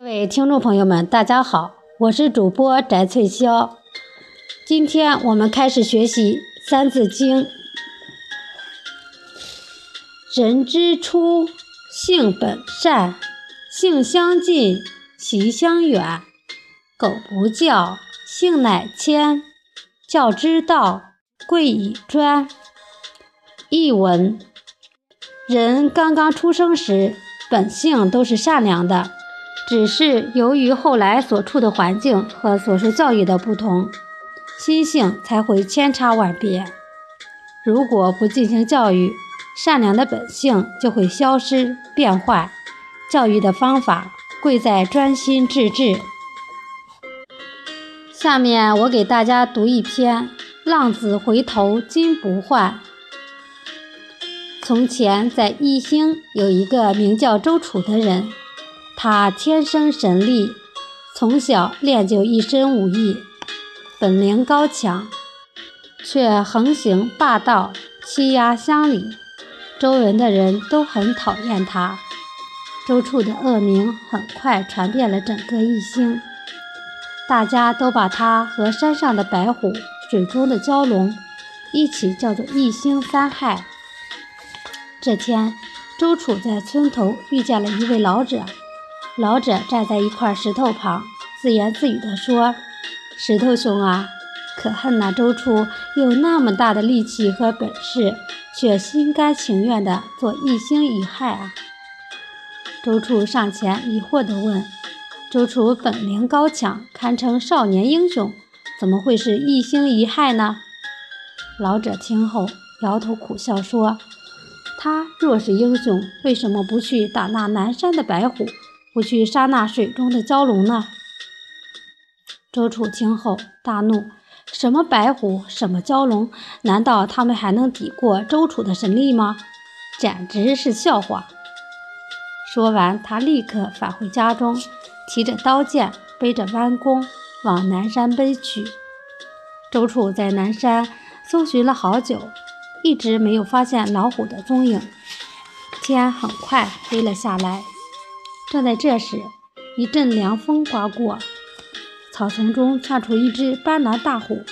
各位听众朋友们，大家好，我是主播翟翠霄。今天我们开始学习《三字经》。人之初，性本善，性相近，习相远。苟不教，性乃迁。教之道，贵以专。译文：人刚刚出生时，本性都是善良的，只是由于后来所处的环境和所受教育的不同，心性才会千差万别。如果不进行教育，善良的本性就会消失变坏。教育的方法贵在专心致志。下面我给大家读一篇《浪子回头金不换》。从前在宜兴有一个名叫周楚的人，他天生神力，从小练就一身武艺，本领高强，却横行霸道，欺压乡里，周围的人都很讨厌他。周处的恶名很快传遍了整个宜兴。大家都把他和山上的白虎、水中的蛟龙一起叫做“一星三害”。这天，周楚在村头遇见了一位老者，老者站在一块石头旁，自言自语地说：“石头兄啊，可恨那周处有那么大的力气和本事，却心甘情愿地做一星一害啊！”周处上前疑惑地问。周处本领高强，堪称少年英雄，怎么会是一星一害呢？老者听后摇头苦笑说：“他若是英雄，为什么不去打那南山的白虎，不去杀那水中的蛟龙呢？”周楚听后大怒：“什么白虎，什么蛟龙？难道他们还能抵过周楚的神力吗？简直是笑话！”说完，他立刻返回家中。提着刀剑，背着弯弓，往南山奔去。周楚在南山搜寻了好久，一直没有发现老虎的踪影。天很快黑了下来。正在这时，一阵凉风刮过，草丛中窜出一只斑斓大虎。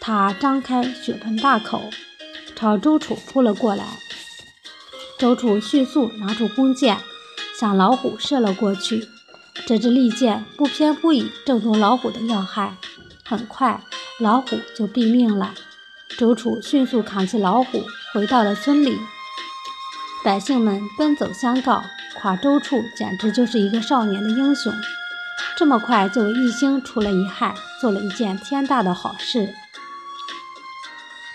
它张开血盆大口，朝周楚扑了过来。周楚迅速拿出弓箭，向老虎射了过去。这支利箭不偏不倚，正中老虎的要害。很快，老虎就毙命了。周楚迅速扛起老虎，回到了村里。百姓们奔走相告，夸周处简直就是一个少年的英雄，这么快就为一星除了一害，做了一件天大的好事。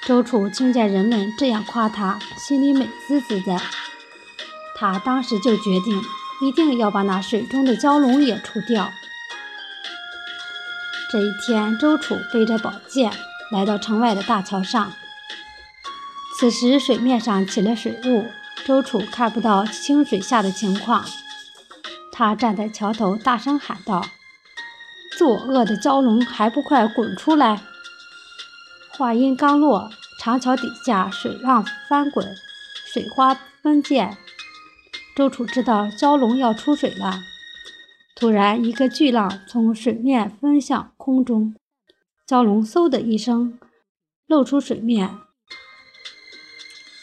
周楚听见人们这样夸他，心里美滋滋的。他当时就决定。一定要把那水中的蛟龙也除掉。这一天，周楚背着宝剑来到城外的大桥上。此时水面上起了水雾，周楚看不到清水下的情况。他站在桥头，大声喊道：“作恶的蛟龙，还不快滚出来！”话音刚落，长桥底下水浪翻滚，水花喷溅。周楚知道蛟龙要出水了，突然一个巨浪从水面奔向空中，蛟龙嗖的一声露出水面。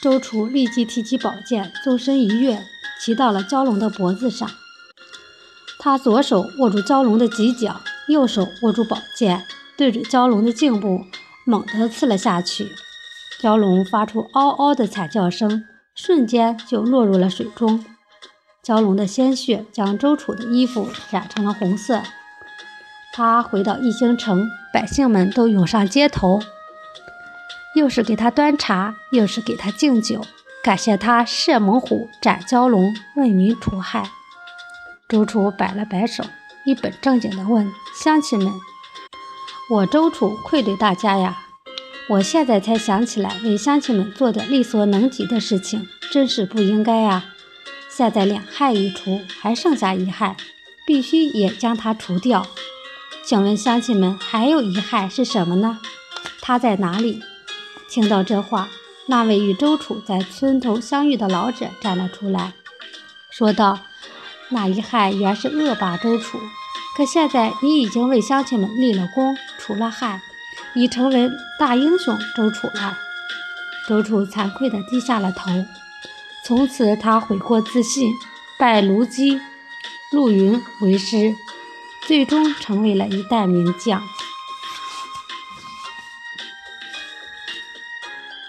周楚立即提起宝剑，纵身一跃，骑到了蛟龙的脖子上。他左手握住蛟龙的犄角，右手握住宝剑，对准蛟龙的颈部猛地刺了下去。蛟龙发出嗷嗷的惨叫声，瞬间就落入了水中。蛟龙的鲜血将周楚的衣服染成了红色。他回到义兴城，百姓们都涌上街头，又是给他端茶，又是给他敬酒，感谢他射猛虎、斩蛟龙，为民除害。周楚摆了摆手，一本正经地问乡亲们：“我周楚愧对大家呀！我现在才想起来，为乡亲们做点力所能及的事情，真是不应该呀！”现在两害已除，还剩下一害，必须也将它除掉。请问乡亲们，还有一害是什么呢？它在哪里？听到这话，那位与周楚在村头相遇的老者站了出来，说道：“那一害原是恶霸周楚，可现在你已经为乡亲们立了功，除了害，已成为大英雄周楚了。周楚惭愧地低下了头。从此，他悔过自新，拜卢基、陆云为师，最终成为了一代名将。